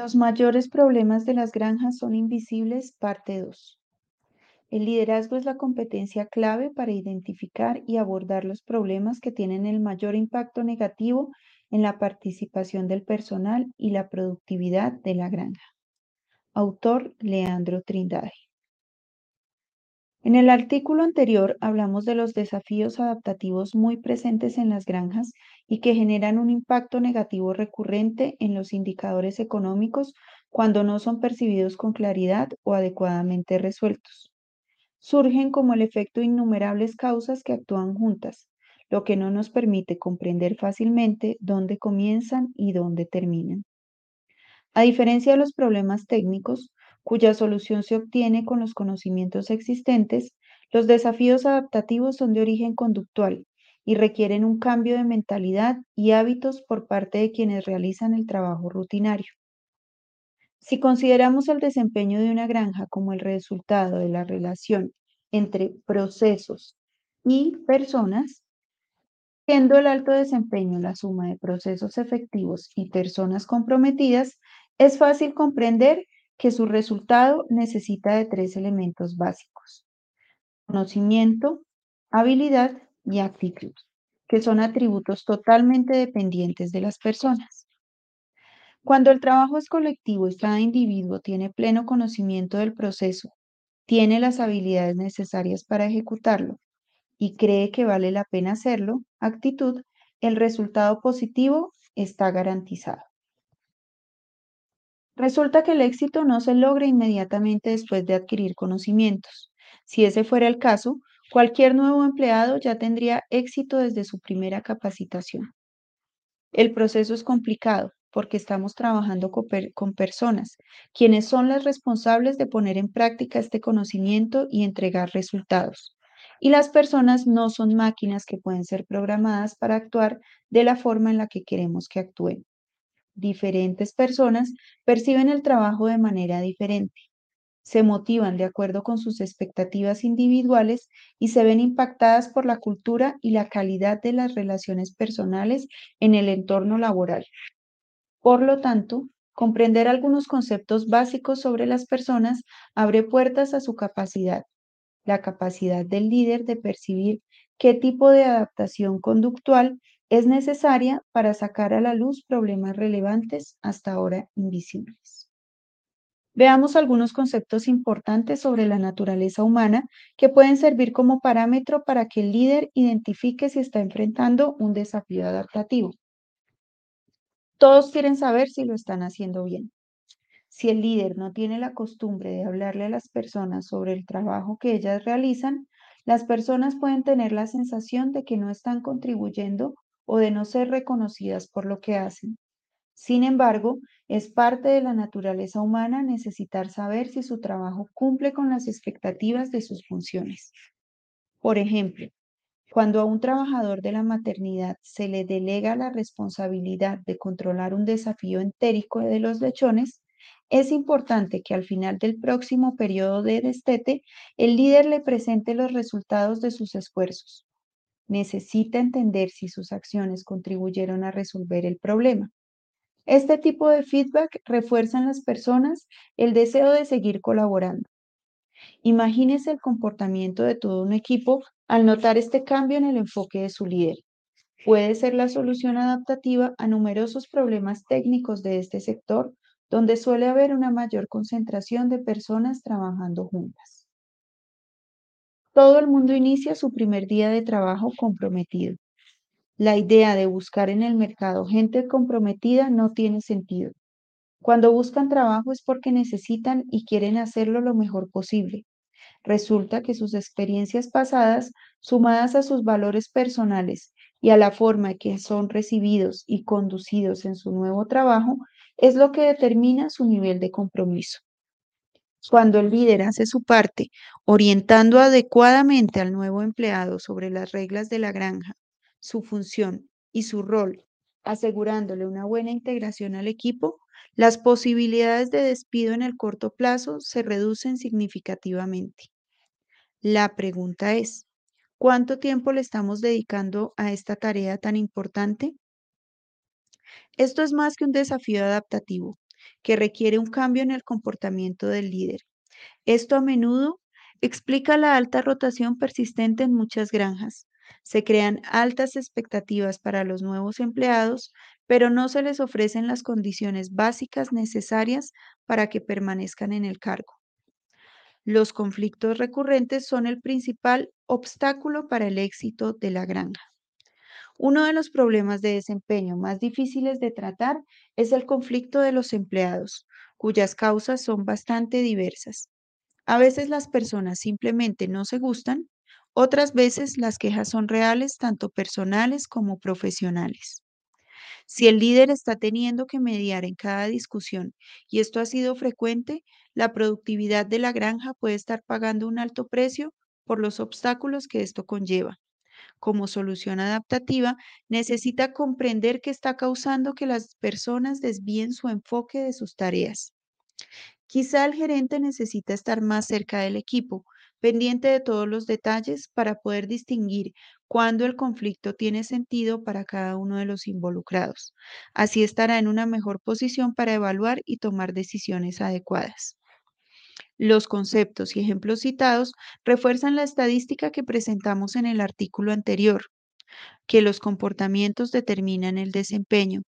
Los mayores problemas de las granjas son invisibles, parte 2. El liderazgo es la competencia clave para identificar y abordar los problemas que tienen el mayor impacto negativo en la participación del personal y la productividad de la granja. Autor Leandro Trindade. En el artículo anterior hablamos de los desafíos adaptativos muy presentes en las granjas y que generan un impacto negativo recurrente en los indicadores económicos cuando no son percibidos con claridad o adecuadamente resueltos. Surgen como el efecto innumerables causas que actúan juntas, lo que no nos permite comprender fácilmente dónde comienzan y dónde terminan. A diferencia de los problemas técnicos, cuya solución se obtiene con los conocimientos existentes, los desafíos adaptativos son de origen conductual y requieren un cambio de mentalidad y hábitos por parte de quienes realizan el trabajo rutinario. Si consideramos el desempeño de una granja como el resultado de la relación entre procesos y personas, siendo el alto desempeño la suma de procesos efectivos y personas comprometidas, es fácil comprender que su resultado necesita de tres elementos básicos. Conocimiento, habilidad y actitud, que son atributos totalmente dependientes de las personas. Cuando el trabajo es colectivo y cada individuo tiene pleno conocimiento del proceso, tiene las habilidades necesarias para ejecutarlo y cree que vale la pena hacerlo, actitud, el resultado positivo está garantizado. Resulta que el éxito no se logra inmediatamente después de adquirir conocimientos. Si ese fuera el caso, cualquier nuevo empleado ya tendría éxito desde su primera capacitación. El proceso es complicado porque estamos trabajando con, personas, quienes son las responsables de poner en práctica este conocimiento y entregar resultados. Y las personas no son máquinas que pueden ser programadas para actuar de la forma en la que queremos que actúen diferentes personas perciben el trabajo de manera diferente. Se motivan de acuerdo con sus expectativas individuales y se ven impactadas por la cultura y la calidad de las relaciones personales en el entorno laboral. Por lo tanto, comprender algunos conceptos básicos sobre las personas abre puertas a su capacidad, la capacidad del líder de percibir qué tipo de adaptación conductual es necesaria para sacar a la luz problemas relevantes hasta ahora invisibles. Veamos algunos conceptos importantes sobre la naturaleza humana que pueden servir como parámetro para que el líder identifique si está enfrentando un desafío adaptativo. Todos quieren saber si lo están haciendo bien. Si el líder no tiene la costumbre de hablarle a las personas sobre el trabajo que ellas realizan, las personas pueden tener la sensación de que no están contribuyendo o de no ser reconocidas por lo que hacen. Sin embargo, es parte de la naturaleza humana necesitar saber si su trabajo cumple con las expectativas de sus funciones. Por ejemplo, cuando a un trabajador de la maternidad se le delega la responsabilidad de controlar un desafío entérico de los lechones, es importante que al final del próximo periodo de destete, el líder le presente los resultados de sus esfuerzos necesita entender si sus acciones contribuyeron a resolver el problema. Este tipo de feedback refuerza en las personas el deseo de seguir colaborando. Imagínese el comportamiento de todo un equipo al notar este cambio en el enfoque de su líder. Puede ser la solución adaptativa a numerosos problemas técnicos de este sector, donde suele haber una mayor concentración de personas trabajando juntas. Todo el mundo inicia su primer día de trabajo comprometido. La idea de buscar en el mercado gente comprometida no tiene sentido. Cuando buscan trabajo es porque necesitan y quieren hacerlo lo mejor posible. Resulta que sus experiencias pasadas, sumadas a sus valores personales y a la forma en que son recibidos y conducidos en su nuevo trabajo, es lo que determina su nivel de compromiso. Cuando el líder hace su parte, orientando adecuadamente al nuevo empleado sobre las reglas de la granja, su función y su rol, asegurándole una buena integración al equipo, las posibilidades de despido en el corto plazo se reducen significativamente. La pregunta es, ¿cuánto tiempo le estamos dedicando a esta tarea tan importante? Esto es más que un desafío adaptativo, que requiere un cambio en el comportamiento del líder. Esto a menudo explica la alta rotación persistente en muchas granjas. Se crean altas expectativas para los nuevos empleados, pero no se les ofrecen las condiciones básicas necesarias para que permanezcan en el cargo. Los conflictos recurrentes son el principal obstáculo para el éxito de la granja. Uno de los problemas de desempeño más difíciles de tratar es el conflicto de los empleados, cuyas causas son bastante diversas. A veces las personas simplemente no se gustan, otras veces las quejas son reales, tanto personales como profesionales. Si el líder está teniendo que mediar en cada discusión y esto ha sido frecuente, la productividad de la granja puede estar pagando un alto precio por los obstáculos que esto conlleva. Como solución adaptativa, necesita comprender qué está causando que las personas desvíen su enfoque de sus tareas. Quizá el gerente necesita estar más cerca del equipo, pendiente de todos los detalles para poder distinguir cuándo el conflicto tiene sentido para cada uno de los involucrados. Así estará en una mejor posición para evaluar y tomar decisiones adecuadas. Los conceptos y ejemplos citados refuerzan la estadística que presentamos en el artículo anterior, que los comportamientos determinan el desempeño.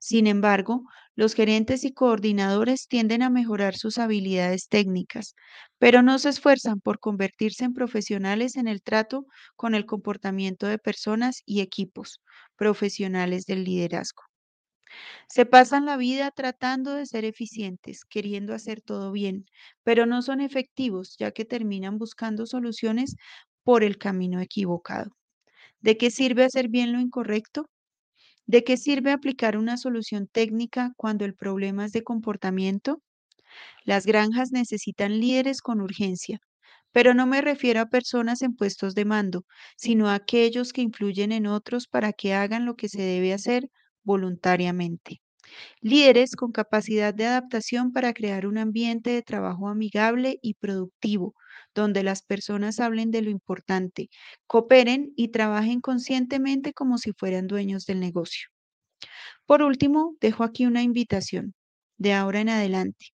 Sin embargo, los gerentes y coordinadores tienden a mejorar sus habilidades técnicas, pero no se esfuerzan por convertirse en profesionales en el trato con el comportamiento de personas y equipos profesionales del liderazgo. Se pasan la vida tratando de ser eficientes, queriendo hacer todo bien, pero no son efectivos ya que terminan buscando soluciones por el camino equivocado. ¿De qué sirve hacer bien lo incorrecto? ¿De qué sirve aplicar una solución técnica cuando el problema es de comportamiento? Las granjas necesitan líderes con urgencia, pero no me refiero a personas en puestos de mando, sino a aquellos que influyen en otros para que hagan lo que se debe hacer voluntariamente. Líderes con capacidad de adaptación para crear un ambiente de trabajo amigable y productivo, donde las personas hablen de lo importante, cooperen y trabajen conscientemente como si fueran dueños del negocio. Por último, dejo aquí una invitación. De ahora en adelante,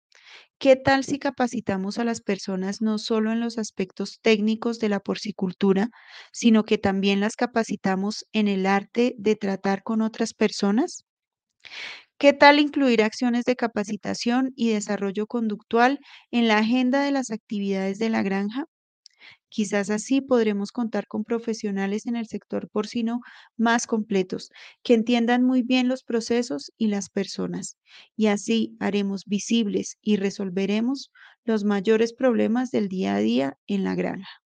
¿qué tal si capacitamos a las personas no solo en los aspectos técnicos de la porcicultura, sino que también las capacitamos en el arte de tratar con otras personas? ¿Qué tal incluir acciones de capacitación y desarrollo conductual en la agenda de las actividades de la granja? Quizás así podremos contar con profesionales en el sector porcino más completos, que entiendan muy bien los procesos y las personas, y así haremos visibles y resolveremos los mayores problemas del día a día en la granja.